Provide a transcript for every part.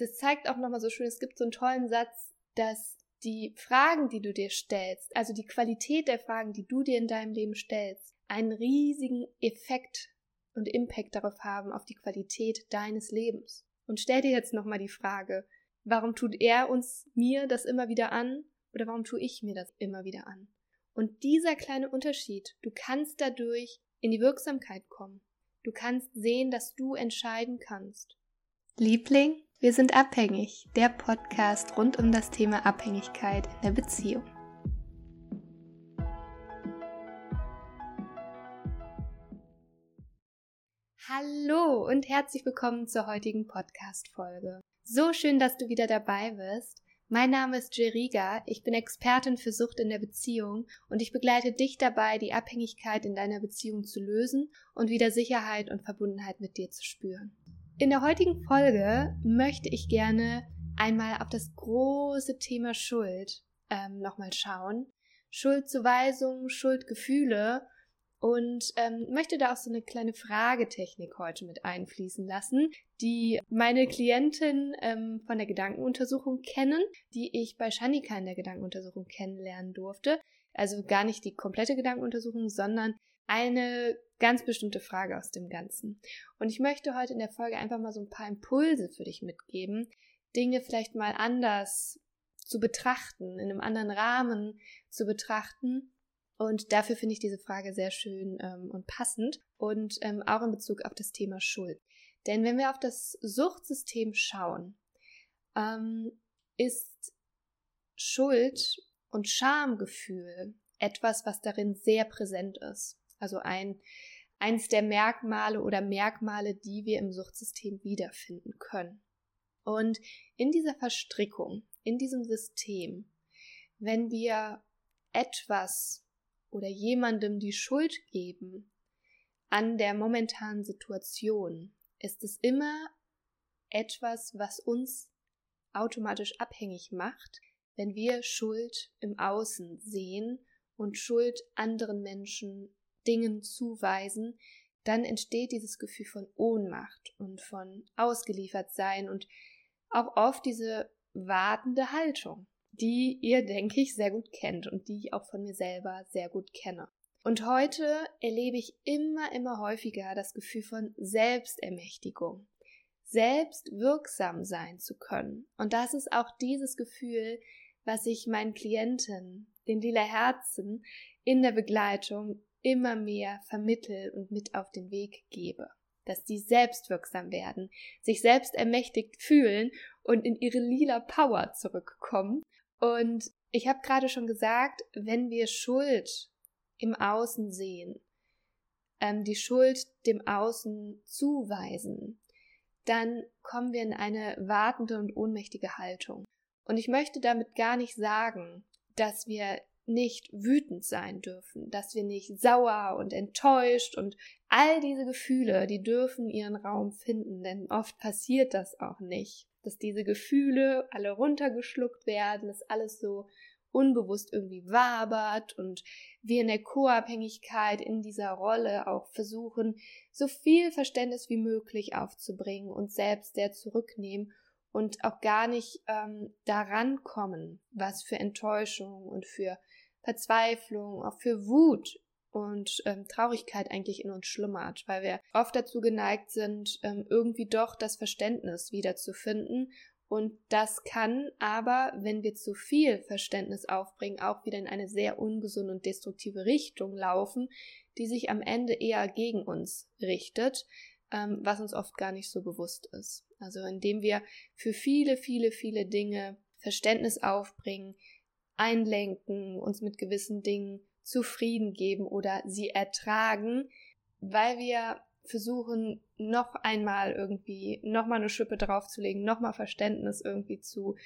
das zeigt auch nochmal so schön, es gibt so einen tollen Satz, dass die Fragen, die du dir stellst, also die Qualität der Fragen, die du dir in deinem Leben stellst, einen riesigen Effekt und Impact darauf haben, auf die Qualität deines Lebens. Und stell dir jetzt nochmal die Frage, warum tut er uns, mir das immer wieder an oder warum tue ich mir das immer wieder an? Und dieser kleine Unterschied, du kannst dadurch in die Wirksamkeit kommen. Du kannst sehen, dass du entscheiden kannst. Liebling, wir sind abhängig. Der Podcast rund um das Thema Abhängigkeit in der Beziehung. Hallo und herzlich willkommen zur heutigen Podcast-Folge. So schön, dass du wieder dabei bist. Mein Name ist Jeriga, ich bin Expertin für Sucht in der Beziehung und ich begleite dich dabei, die Abhängigkeit in deiner Beziehung zu lösen und wieder Sicherheit und Verbundenheit mit dir zu spüren. In der heutigen Folge möchte ich gerne einmal auf das große Thema Schuld ähm, nochmal schauen. Schuldzuweisung, Schuldgefühle und ähm, möchte da auch so eine kleine Fragetechnik heute mit einfließen lassen, die meine Klientin ähm, von der Gedankenuntersuchung kennen, die ich bei Shanika in der Gedankenuntersuchung kennenlernen durfte. Also gar nicht die komplette Gedankenuntersuchung, sondern eine ganz bestimmte Frage aus dem Ganzen. Und ich möchte heute in der Folge einfach mal so ein paar Impulse für dich mitgeben, Dinge vielleicht mal anders zu betrachten, in einem anderen Rahmen zu betrachten und dafür finde ich diese Frage sehr schön ähm, und passend und ähm, auch in Bezug auf das Thema Schuld. Denn wenn wir auf das Suchtsystem schauen, ähm, ist Schuld und Schamgefühl etwas, was darin sehr präsent ist. Also ein, eins der Merkmale oder Merkmale, die wir im Suchtsystem wiederfinden können. Und in dieser Verstrickung, in diesem System, wenn wir etwas oder jemandem die Schuld geben an der momentanen Situation, ist es immer etwas, was uns automatisch abhängig macht, wenn wir Schuld im Außen sehen und Schuld anderen Menschen Dingen zuweisen, dann entsteht dieses Gefühl von Ohnmacht und von ausgeliefert sein und auch oft diese wartende Haltung die ihr, denke ich, sehr gut kennt und die ich auch von mir selber sehr gut kenne. Und heute erlebe ich immer, immer häufiger das Gefühl von Selbstermächtigung, selbst wirksam sein zu können. Und das ist auch dieses Gefühl, was ich meinen Klienten, den lila Herzen, in der Begleitung immer mehr vermittel und mit auf den Weg gebe. Dass die selbstwirksam werden, sich selbst ermächtigt fühlen und in ihre lila Power zurückkommen und ich habe gerade schon gesagt, wenn wir Schuld im Außen sehen, ähm, die Schuld dem Außen zuweisen, dann kommen wir in eine wartende und ohnmächtige Haltung. Und ich möchte damit gar nicht sagen, dass wir nicht wütend sein dürfen, dass wir nicht sauer und enttäuscht und all diese Gefühle, die dürfen ihren Raum finden, denn oft passiert das auch nicht dass diese Gefühle alle runtergeschluckt werden, dass alles so unbewusst irgendwie wabert und wir in der Co-Abhängigkeit in dieser Rolle auch versuchen, so viel Verständnis wie möglich aufzubringen und selbst sehr zurücknehmen und auch gar nicht ähm, daran kommen, was für Enttäuschung und für Verzweiflung, auch für Wut und ähm, Traurigkeit eigentlich in uns schlummert, weil wir oft dazu geneigt sind, ähm, irgendwie doch das Verständnis wiederzufinden. Und das kann aber, wenn wir zu viel Verständnis aufbringen, auch wieder in eine sehr ungesunde und destruktive Richtung laufen, die sich am Ende eher gegen uns richtet, ähm, was uns oft gar nicht so bewusst ist. Also indem wir für viele, viele, viele Dinge Verständnis aufbringen, einlenken, uns mit gewissen Dingen zufrieden geben oder sie ertragen, weil wir versuchen, noch einmal irgendwie, noch mal eine Schippe draufzulegen, noch mal Verständnis irgendwie zu,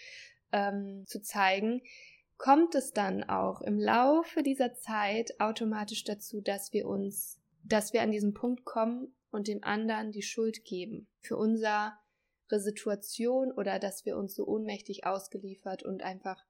ähm, zu zeigen, kommt es dann auch im Laufe dieser Zeit automatisch dazu, dass wir uns, dass wir an diesen Punkt kommen und dem anderen die Schuld geben für unsere Situation oder dass wir uns so ohnmächtig ausgeliefert und einfach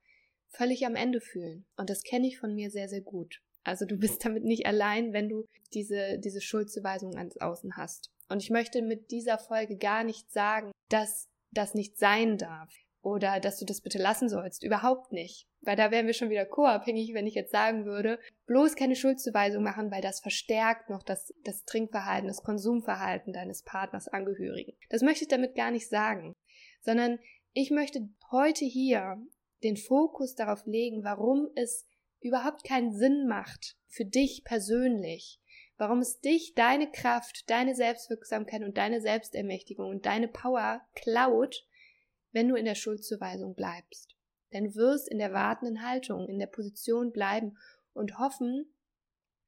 völlig am Ende fühlen. Und das kenne ich von mir sehr, sehr gut. Also du bist damit nicht allein, wenn du diese, diese Schuldzuweisung ans Außen hast. Und ich möchte mit dieser Folge gar nicht sagen, dass das nicht sein darf oder dass du das bitte lassen sollst. Überhaupt nicht. Weil da wären wir schon wieder co-abhängig, wenn ich jetzt sagen würde, bloß keine Schuldzuweisung machen, weil das verstärkt noch das, das Trinkverhalten, das Konsumverhalten deines Partners, Angehörigen. Das möchte ich damit gar nicht sagen, sondern ich möchte heute hier den Fokus darauf legen, warum es überhaupt keinen Sinn macht für dich persönlich, warum es dich, deine Kraft, deine Selbstwirksamkeit und deine Selbstermächtigung und deine Power klaut, wenn du in der Schuldzuweisung bleibst. Denn du wirst in der wartenden Haltung, in der Position bleiben und hoffen,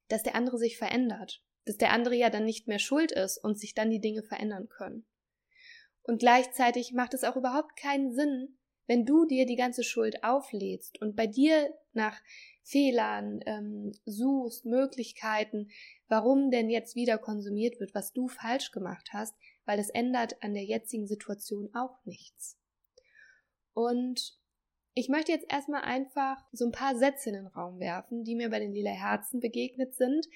dass der andere sich verändert, dass der andere ja dann nicht mehr schuld ist und sich dann die Dinge verändern können. Und gleichzeitig macht es auch überhaupt keinen Sinn, wenn du dir die ganze Schuld auflädst und bei dir nach Fehlern ähm, suchst, Möglichkeiten, warum denn jetzt wieder konsumiert wird, was du falsch gemacht hast, weil es ändert an der jetzigen Situation auch nichts. Und ich möchte jetzt erstmal einfach so ein paar Sätze in den Raum werfen, die mir bei den Lila Herzen begegnet sind.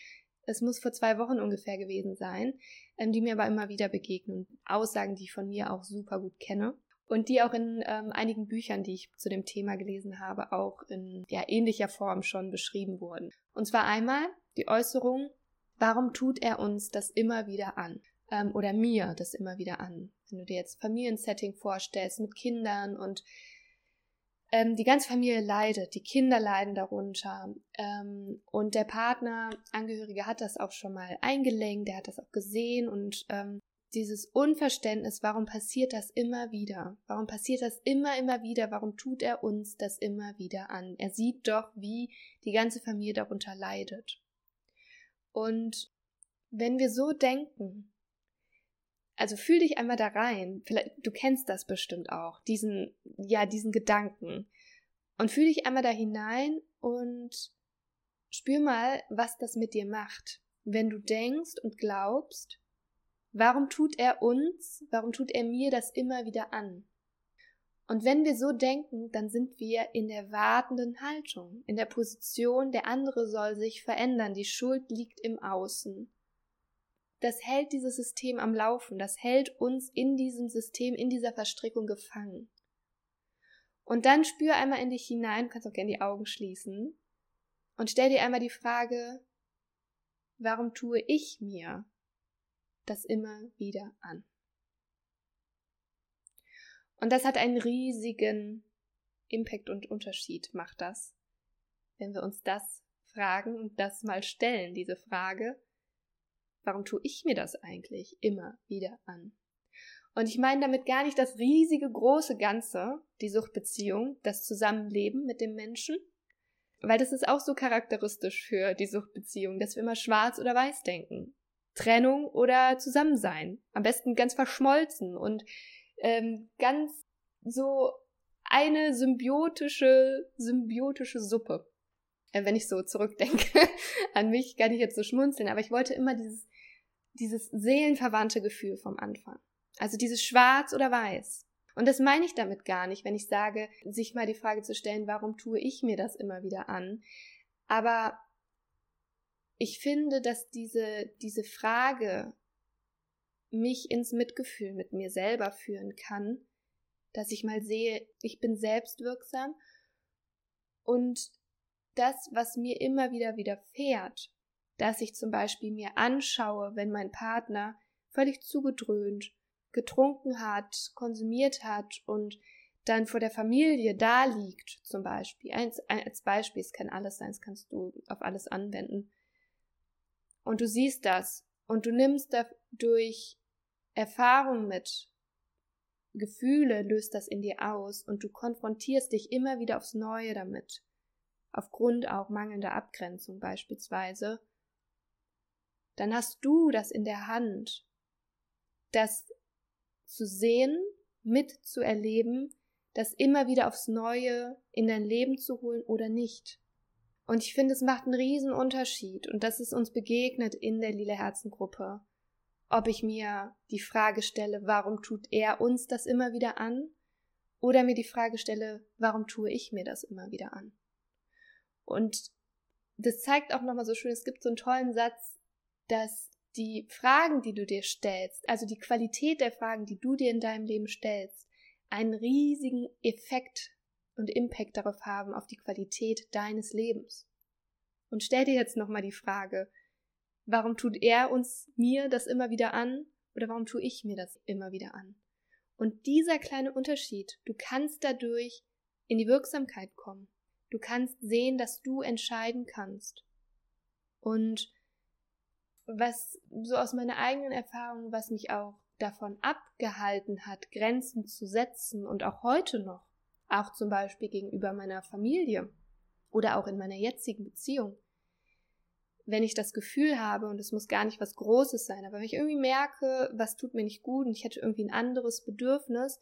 Es muss vor zwei Wochen ungefähr gewesen sein, ähm, die mir aber immer wieder begegnen. Aussagen, die ich von mir auch super gut kenne. Und die auch in ähm, einigen Büchern, die ich zu dem Thema gelesen habe, auch in ja, ähnlicher Form schon beschrieben wurden. Und zwar einmal die Äußerung, warum tut er uns das immer wieder an? Ähm, oder mir das immer wieder an? Wenn du dir jetzt Familiensetting vorstellst mit Kindern und ähm, die ganze Familie leidet, die Kinder leiden darunter ähm, und der Partner, Angehörige hat das auch schon mal eingelenkt, der hat das auch gesehen und ähm, dieses Unverständnis, warum passiert das immer wieder? Warum passiert das immer, immer wieder? Warum tut er uns das immer wieder an? Er sieht doch, wie die ganze Familie darunter leidet. Und wenn wir so denken, also fühl dich einmal da rein. Vielleicht, du kennst das bestimmt auch, diesen, ja, diesen Gedanken. Und fühl dich einmal da hinein und spür mal, was das mit dir macht. Wenn du denkst und glaubst, warum tut er uns, warum tut er mir das immer wieder an? Und wenn wir so denken, dann sind wir in der wartenden Haltung, in der Position, der andere soll sich verändern, die Schuld liegt im Außen das hält dieses System am Laufen, das hält uns in diesem System, in dieser Verstrickung gefangen. Und dann spür einmal in dich hinein, kannst auch gerne die Augen schließen und stell dir einmal die Frage, warum tue ich mir das immer wieder an? Und das hat einen riesigen Impact und Unterschied, macht das, wenn wir uns das fragen und das mal stellen, diese Frage, Warum tue ich mir das eigentlich immer wieder an? Und ich meine damit gar nicht das riesige, große Ganze, die Suchtbeziehung, das Zusammenleben mit dem Menschen, weil das ist auch so charakteristisch für die Suchtbeziehung, dass wir immer schwarz oder weiß denken. Trennung oder Zusammensein. Am besten ganz verschmolzen und ähm, ganz so eine symbiotische, symbiotische Suppe. Äh, wenn ich so zurückdenke an mich, kann ich jetzt so schmunzeln, aber ich wollte immer dieses dieses seelenverwandte Gefühl vom Anfang. Also dieses Schwarz oder Weiß. Und das meine ich damit gar nicht, wenn ich sage, sich mal die Frage zu stellen, warum tue ich mir das immer wieder an? Aber ich finde, dass diese, diese Frage mich ins Mitgefühl mit mir selber führen kann, dass ich mal sehe, ich bin selbstwirksam und das, was mir immer wieder widerfährt, dass ich zum Beispiel mir anschaue, wenn mein Partner völlig zugedröhnt, getrunken hat, konsumiert hat und dann vor der Familie da liegt, zum Beispiel. Als, als Beispiel, es kann alles sein, das kannst du auf alles anwenden. Und du siehst das und du nimmst dadurch Erfahrung mit, Gefühle löst das in dir aus und du konfrontierst dich immer wieder aufs Neue damit. Aufgrund auch mangelnder Abgrenzung beispielsweise dann hast du das in der Hand, das zu sehen, mitzuerleben, das immer wieder aufs Neue in dein Leben zu holen oder nicht. Und ich finde, es macht einen riesen Unterschied und das ist uns begegnet in der Lila Herzengruppe. Ob ich mir die Frage stelle, warum tut er uns das immer wieder an? Oder mir die Frage stelle, warum tue ich mir das immer wieder an? Und das zeigt auch nochmal so schön, es gibt so einen tollen Satz, dass die Fragen, die du dir stellst, also die Qualität der Fragen, die du dir in deinem Leben stellst, einen riesigen Effekt und Impact darauf haben, auf die Qualität deines Lebens. Und stell dir jetzt nochmal die Frage, warum tut er uns mir das immer wieder an oder warum tue ich mir das immer wieder an? Und dieser kleine Unterschied, du kannst dadurch in die Wirksamkeit kommen. Du kannst sehen, dass du entscheiden kannst. Und was so aus meiner eigenen Erfahrung, was mich auch davon abgehalten hat, Grenzen zu setzen und auch heute noch, auch zum Beispiel gegenüber meiner Familie oder auch in meiner jetzigen Beziehung, wenn ich das Gefühl habe, und es muss gar nicht was Großes sein, aber wenn ich irgendwie merke, was tut mir nicht gut und ich hätte irgendwie ein anderes Bedürfnis,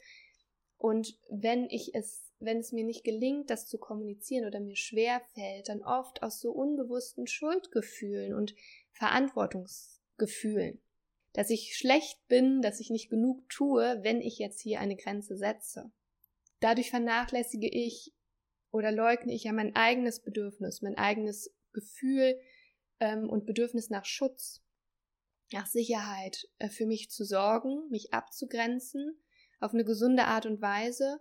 und wenn ich es, wenn es mir nicht gelingt, das zu kommunizieren oder mir schwer fällt, dann oft aus so unbewussten Schuldgefühlen und Verantwortungsgefühlen dass ich schlecht bin, dass ich nicht genug tue, wenn ich jetzt hier eine Grenze setze. Dadurch vernachlässige ich oder leugne ich ja mein eigenes Bedürfnis, mein eigenes Gefühl ähm, und Bedürfnis nach Schutz, nach Sicherheit, äh, für mich zu sorgen, mich abzugrenzen, auf eine gesunde Art und Weise.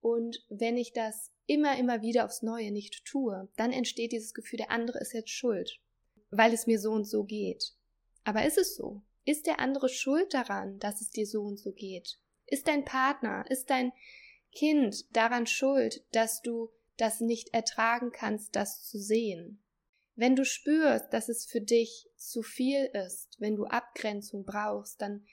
Und wenn ich das immer, immer wieder aufs Neue nicht tue, dann entsteht dieses Gefühl, der andere ist jetzt schuld, weil es mir so und so geht. Aber ist es so? Ist der andere schuld daran, dass es dir so und so geht? Ist dein Partner, ist dein Kind daran schuld, dass du das nicht ertragen kannst, das zu sehen? Wenn du spürst, dass es für dich zu viel ist, wenn du Abgrenzung brauchst, dann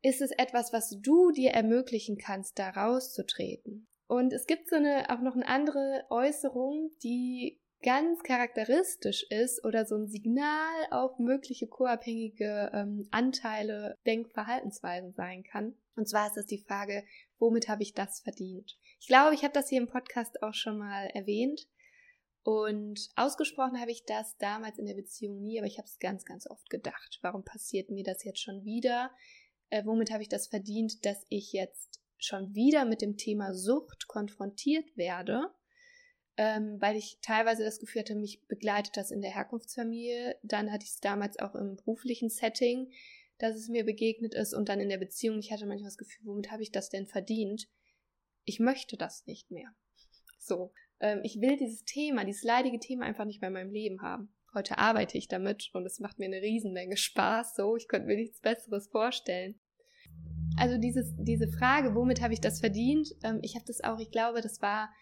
ist es etwas, was du dir ermöglichen kannst, da rauszutreten. Und es gibt so eine, auch noch eine andere Äußerung, die ganz charakteristisch ist oder so ein Signal auf mögliche co-abhängige ähm, Anteile, Denkverhaltensweisen sein kann. Und zwar ist das die Frage, womit habe ich das verdient? Ich glaube, ich habe das hier im Podcast auch schon mal erwähnt. Und ausgesprochen habe ich das damals in der Beziehung nie, aber ich habe es ganz, ganz oft gedacht. Warum passiert mir das jetzt schon wieder? Äh, womit habe ich das verdient, dass ich jetzt schon wieder mit dem Thema Sucht konfrontiert werde? Ähm, weil ich teilweise das Gefühl hatte, mich begleitet das in der Herkunftsfamilie. Dann hatte ich es damals auch im beruflichen Setting, dass es mir begegnet ist und dann in der Beziehung. Ich hatte manchmal das Gefühl, womit habe ich das denn verdient? Ich möchte das nicht mehr. So, ähm, ich will dieses Thema, dieses leidige Thema einfach nicht mehr in meinem Leben haben. Heute arbeite ich damit und es macht mir eine Riesenmenge Spaß. So, ich könnte mir nichts Besseres vorstellen. Also dieses, diese Frage, womit habe ich das verdient? Ähm, ich habe das auch, ich glaube, das war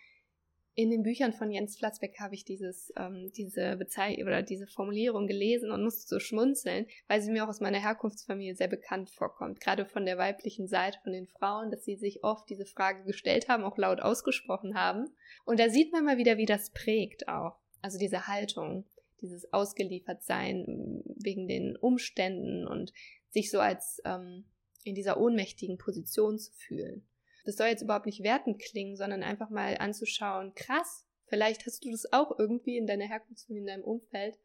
in den Büchern von Jens Flatzbeck habe ich dieses, ähm, diese Bezeichnung oder diese Formulierung gelesen und musste so schmunzeln, weil sie mir auch aus meiner Herkunftsfamilie sehr bekannt vorkommt. Gerade von der weiblichen Seite von den Frauen, dass sie sich oft diese Frage gestellt haben, auch laut ausgesprochen haben. Und da sieht man mal wieder, wie das prägt auch. Also diese Haltung, dieses Ausgeliefertsein wegen den Umständen und sich so als ähm, in dieser ohnmächtigen Position zu fühlen. Das soll jetzt überhaupt nicht wertend klingen, sondern einfach mal anzuschauen, krass, vielleicht hast du das auch irgendwie in deiner Herkunftsfamilie, in deinem Umfeld,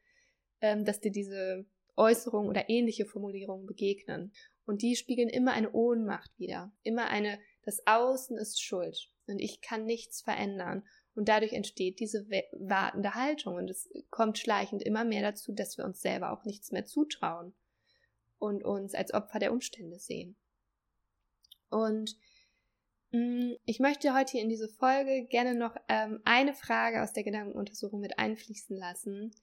ähm, dass dir diese Äußerungen oder ähnliche Formulierungen begegnen. Und die spiegeln immer eine Ohnmacht wieder. Immer eine, das Außen ist schuld und ich kann nichts verändern. Und dadurch entsteht diese wartende Haltung und es kommt schleichend immer mehr dazu, dass wir uns selber auch nichts mehr zutrauen und uns als Opfer der Umstände sehen. Und ich möchte heute hier in diese Folge gerne noch ähm, eine Frage aus der Gedankenuntersuchung mit einfließen lassen.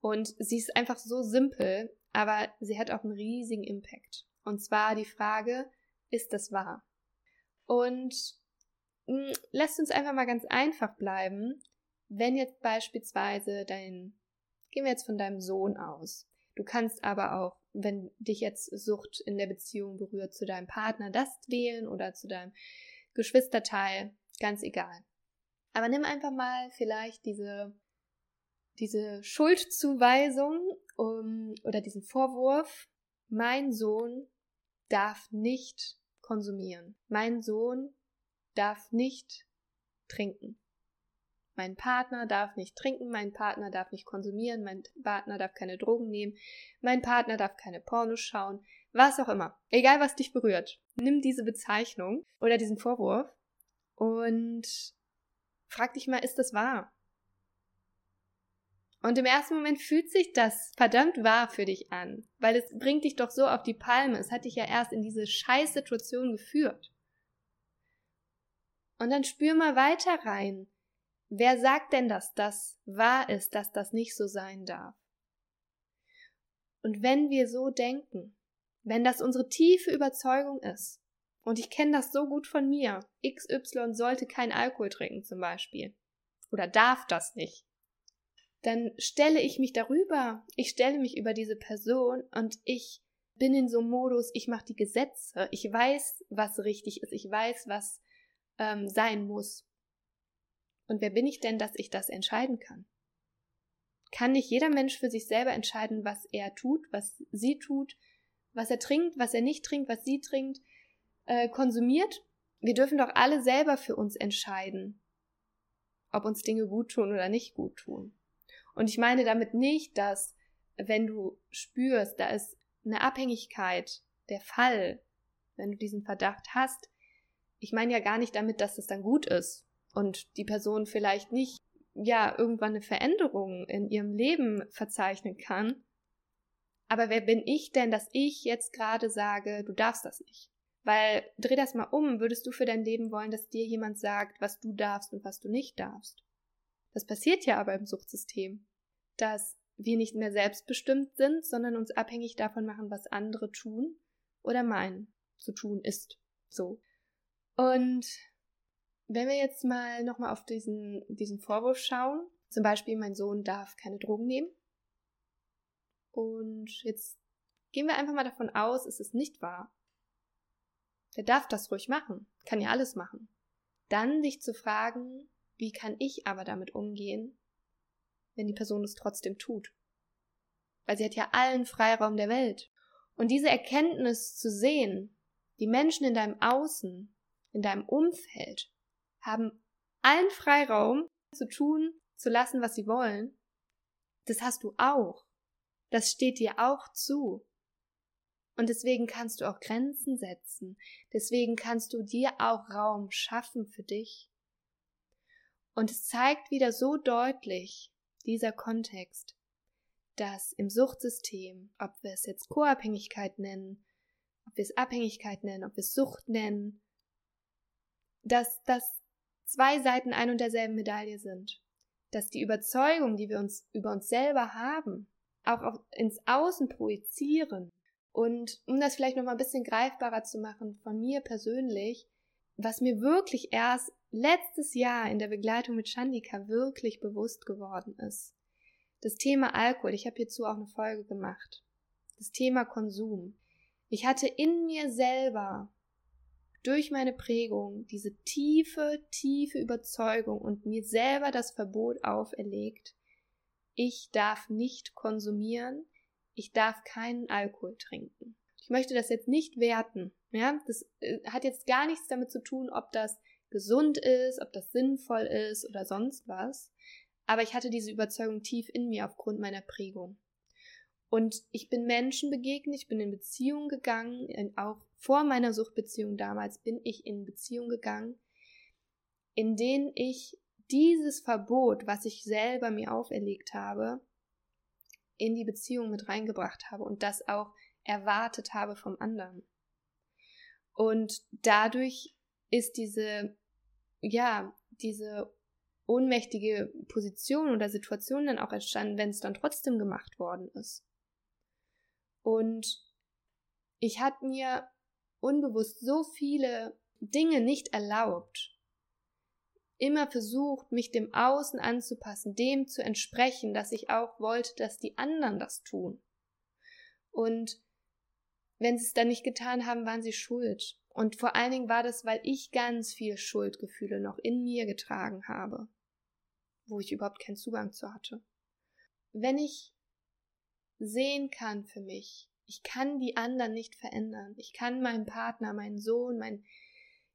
Und sie ist einfach so simpel, aber sie hat auch einen riesigen Impact. Und zwar die Frage, ist das wahr? Und mh, mm, lasst uns einfach mal ganz einfach bleiben, wenn jetzt beispielsweise dein, gehen wir jetzt von deinem Sohn aus. Du kannst aber auch, wenn dich jetzt Sucht in der Beziehung berührt, zu deinem Partner das wählen oder zu deinem Geschwisterteil, ganz egal. Aber nimm einfach mal vielleicht diese, diese Schuldzuweisung um, oder diesen Vorwurf, mein Sohn darf nicht konsumieren. Mein Sohn darf nicht trinken. Mein Partner darf nicht trinken, mein Partner darf nicht konsumieren, mein Partner darf keine Drogen nehmen, mein Partner darf keine Pornos schauen, was auch immer. Egal, was dich berührt. Nimm diese Bezeichnung oder diesen Vorwurf und frag dich mal, ist das wahr? Und im ersten Moment fühlt sich das verdammt wahr für dich an, weil es bringt dich doch so auf die Palme. Es hat dich ja erst in diese Scheißsituation geführt. Und dann spür mal weiter rein. Wer sagt denn, dass das wahr ist, dass das nicht so sein darf? Und wenn wir so denken, wenn das unsere tiefe Überzeugung ist, und ich kenne das so gut von mir, XY sollte kein Alkohol trinken zum Beispiel, oder darf das nicht, dann stelle ich mich darüber, ich stelle mich über diese Person und ich bin in so einem Modus, ich mache die Gesetze, ich weiß, was richtig ist, ich weiß, was ähm, sein muss. Und wer bin ich denn, dass ich das entscheiden kann? Kann nicht jeder Mensch für sich selber entscheiden, was er tut, was sie tut, was er trinkt, was er nicht trinkt, was sie trinkt, äh, konsumiert? Wir dürfen doch alle selber für uns entscheiden, ob uns Dinge gut tun oder nicht gut tun. Und ich meine damit nicht, dass wenn du spürst, da ist eine Abhängigkeit der Fall, wenn du diesen Verdacht hast, ich meine ja gar nicht damit, dass das dann gut ist und die Person vielleicht nicht ja irgendwann eine Veränderung in ihrem Leben verzeichnen kann. Aber wer bin ich denn, dass ich jetzt gerade sage, du darfst das nicht? Weil dreh das mal um, würdest du für dein Leben wollen, dass dir jemand sagt, was du darfst und was du nicht darfst? Das passiert ja aber im Suchtsystem, dass wir nicht mehr selbstbestimmt sind, sondern uns abhängig davon machen, was andere tun oder meinen zu tun ist. So. Und wenn wir jetzt mal nochmal auf diesen, diesen Vorwurf schauen, zum Beispiel, mein Sohn darf keine Drogen nehmen. Und jetzt gehen wir einfach mal davon aus, es ist nicht wahr. Der darf das ruhig machen, kann ja alles machen. Dann dich zu fragen, wie kann ich aber damit umgehen, wenn die Person es trotzdem tut. Weil sie hat ja allen Freiraum der Welt. Und diese Erkenntnis zu sehen, die Menschen in deinem Außen, in deinem Umfeld, haben allen Freiraum zu tun, zu lassen, was sie wollen, das hast du auch. Das steht dir auch zu. Und deswegen kannst du auch Grenzen setzen. Deswegen kannst du dir auch Raum schaffen für dich. Und es zeigt wieder so deutlich, dieser Kontext, dass im Suchtsystem, ob wir es jetzt Co-Abhängigkeit nennen, ob wir es Abhängigkeit nennen, ob wir es Sucht nennen, dass das zwei Seiten ein und derselben Medaille sind. Dass die Überzeugung, die wir uns über uns selber haben, auch auf, ins Außen projizieren. Und um das vielleicht noch mal ein bisschen greifbarer zu machen von mir persönlich, was mir wirklich erst letztes Jahr in der Begleitung mit Chandika wirklich bewusst geworden ist. Das Thema Alkohol, ich habe hierzu auch eine Folge gemacht. Das Thema Konsum. Ich hatte in mir selber durch meine Prägung diese tiefe, tiefe Überzeugung und mir selber das Verbot auferlegt, ich darf nicht konsumieren, ich darf keinen Alkohol trinken. Ich möchte das jetzt nicht werten. Ja, das äh, hat jetzt gar nichts damit zu tun, ob das gesund ist, ob das sinnvoll ist oder sonst was. Aber ich hatte diese Überzeugung tief in mir aufgrund meiner Prägung. Und ich bin Menschen begegnet, ich bin in Beziehungen gegangen, auch vor meiner Suchtbeziehung damals bin ich in Beziehungen gegangen, in denen ich dieses Verbot, was ich selber mir auferlegt habe, in die Beziehung mit reingebracht habe und das auch erwartet habe vom anderen. Und dadurch ist diese, ja, diese ohnmächtige Position oder Situation dann auch entstanden, wenn es dann trotzdem gemacht worden ist. Und ich hatte mir unbewusst so viele Dinge nicht erlaubt, immer versucht, mich dem Außen anzupassen, dem zu entsprechen, dass ich auch wollte, dass die anderen das tun. Und wenn sie es dann nicht getan haben, waren sie schuld. Und vor allen Dingen war das, weil ich ganz viel Schuldgefühle noch in mir getragen habe, wo ich überhaupt keinen Zugang zu hatte. Wenn ich sehen kann für mich, ich kann die anderen nicht verändern, ich kann meinen Partner, meinen Sohn, mein,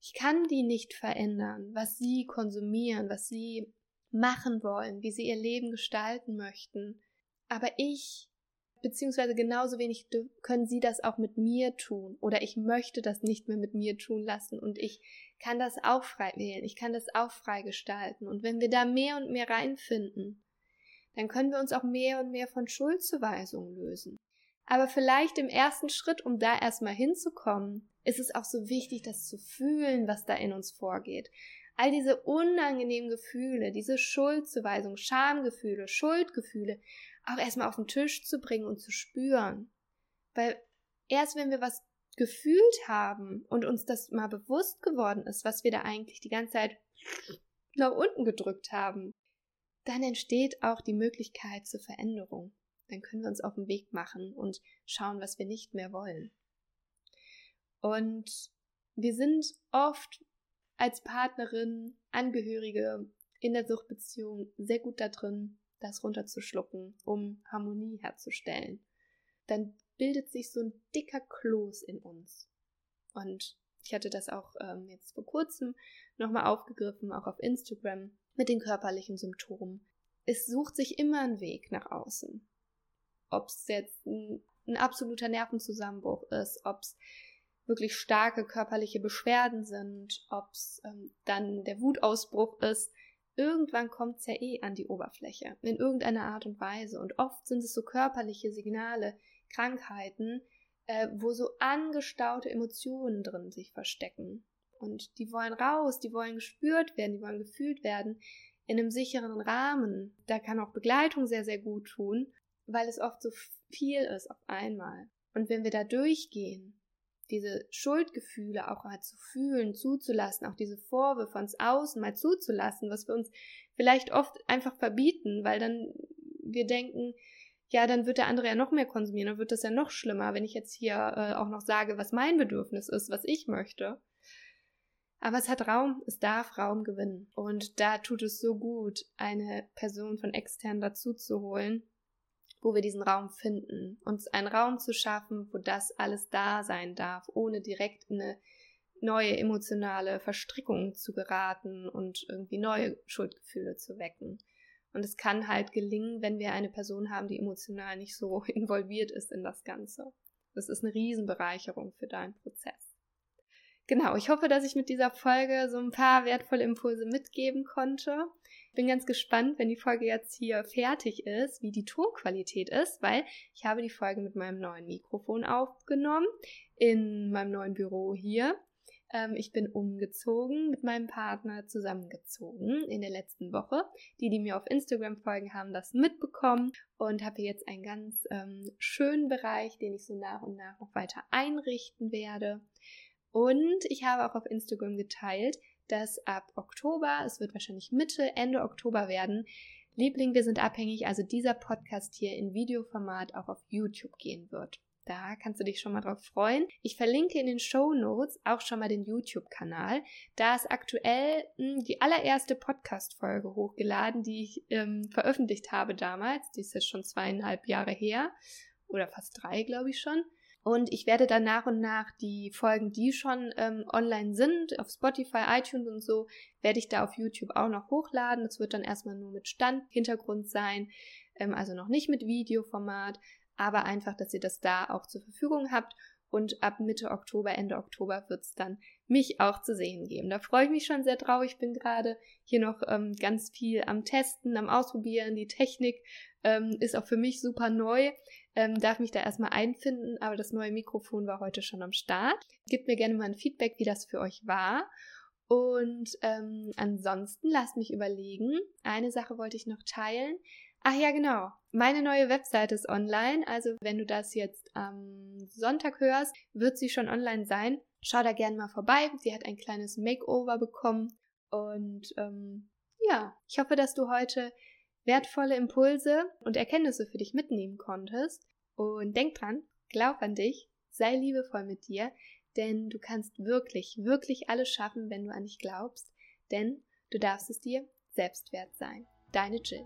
ich kann die nicht verändern, was sie konsumieren, was sie machen wollen, wie sie ihr Leben gestalten möchten. Aber ich beziehungsweise genauso wenig können sie das auch mit mir tun oder ich möchte das nicht mehr mit mir tun lassen und ich kann das auch frei wählen, ich kann das auch frei gestalten und wenn wir da mehr und mehr reinfinden, dann können wir uns auch mehr und mehr von Schuldzuweisungen lösen. Aber vielleicht im ersten Schritt, um da erstmal hinzukommen, ist es auch so wichtig, das zu fühlen, was da in uns vorgeht. all diese unangenehmen Gefühle, diese Schuldzuweisung, Schamgefühle, Schuldgefühle auch erstmal auf den Tisch zu bringen und zu spüren. Weil erst wenn wir was gefühlt haben und uns das mal bewusst geworden ist, was wir da eigentlich die ganze Zeit nach unten gedrückt haben, dann entsteht auch die Möglichkeit zur Veränderung. Dann können wir uns auf den Weg machen und schauen, was wir nicht mehr wollen. Und wir sind oft als Partnerin, Angehörige in der Suchtbeziehung sehr gut da drin, das runterzuschlucken, um Harmonie herzustellen. Dann bildet sich so ein dicker Kloß in uns. Und ich hatte das auch ähm, jetzt vor kurzem nochmal aufgegriffen, auch auf Instagram, mit den körperlichen Symptomen. Es sucht sich immer einen Weg nach außen. Ob es jetzt ein, ein absoluter Nervenzusammenbruch ist, ob es wirklich starke körperliche Beschwerden sind, ob es ähm, dann der Wutausbruch ist, irgendwann kommt es ja eh an die Oberfläche, in irgendeiner Art und Weise. Und oft sind es so körperliche Signale, Krankheiten, äh, wo so angestaute Emotionen drin sich verstecken. Und die wollen raus, die wollen gespürt werden, die wollen gefühlt werden in einem sicheren Rahmen. Da kann auch Begleitung sehr, sehr gut tun, weil es oft so viel ist auf einmal. Und wenn wir da durchgehen diese Schuldgefühle auch mal zu fühlen, zuzulassen, auch diese Vorwürfe von außen mal zuzulassen, was wir uns vielleicht oft einfach verbieten, weil dann wir denken, ja, dann wird der andere ja noch mehr konsumieren, dann wird das ja noch schlimmer, wenn ich jetzt hier äh, auch noch sage, was mein Bedürfnis ist, was ich möchte. Aber es hat Raum, es darf Raum gewinnen. Und da tut es so gut, eine Person von extern dazu zu holen, wo wir diesen Raum finden, uns einen Raum zu schaffen, wo das alles da sein darf, ohne direkt in eine neue emotionale Verstrickung zu geraten und irgendwie neue Schuldgefühle zu wecken. Und es kann halt gelingen, wenn wir eine Person haben, die emotional nicht so involviert ist in das Ganze. Das ist eine Riesenbereicherung für deinen Prozess. Genau, ich hoffe, dass ich mit dieser Folge so ein paar wertvolle Impulse mitgeben konnte bin ganz gespannt, wenn die Folge jetzt hier fertig ist, wie die Tonqualität ist, weil ich habe die Folge mit meinem neuen Mikrofon aufgenommen in meinem neuen Büro hier. Ähm, ich bin umgezogen, mit meinem Partner zusammengezogen in der letzten Woche. Die, die mir auf Instagram folgen, haben das mitbekommen und habe jetzt einen ganz ähm, schönen Bereich, den ich so nach und nach noch weiter einrichten werde. Und ich habe auch auf Instagram geteilt, dass ab Oktober, es wird wahrscheinlich Mitte, Ende Oktober werden, Liebling, wir sind abhängig, also dieser Podcast hier in Videoformat auch auf YouTube gehen wird. Da kannst du dich schon mal drauf freuen. Ich verlinke in den Show Notes auch schon mal den YouTube-Kanal. Da ist aktuell mh, hm, die allererste Podcast-Folge hochgeladen, die ich ähm, veröffentlicht habe damals. Die ist jetzt schon zweieinhalb Jahre her. Oder fast drei, glaube ich schon. Und ich werde dann nach und nach die Folgen, die schon ähm, online sind, auf Spotify, iTunes und so, werde ich da auf YouTube auch noch hochladen. Das wird dann erstmal nur mit Standhintergrund sein, ähm, also noch nicht mit Videoformat, aber einfach, dass ihr das da auch zur Verfügung habt. Und ab Mitte Oktober, Ende Oktober wird es dann mich auch zu sehen geben. Da freue ich mich schon sehr drauf. Ich bin gerade hier noch ähm, ganz viel am Testen, am Ausprobieren. Die Technik ähm, ist auch für mich super neu ähm, darf mich da erstmal einfinden, aber das neue Mikrofon war heute schon am Start. Gebt mir gerne mal ein Feedback, wie das für euch war. Und ähm, ansonsten lasst mich überlegen. Eine Sache wollte ich noch teilen. Ach ja, genau. Meine neue Webseite ist online. Also wenn du das jetzt am Sonntag hörst, wird sie schon online sein. Schau da gerne mal vorbei. Sie hat ein kleines Makeover bekommen. Und ähm, ja, ich hoffe, dass du heute wertvolle Impulse und Erkenntnisse für dich mitnehmen konntest. Und denk dran, glaub an dich, sei liebevoll mit dir, denn du kannst wirklich, wirklich alles schaffen, wenn du an dich glaubst, denn du darfst es dir selbst wert sein. Deine Jill.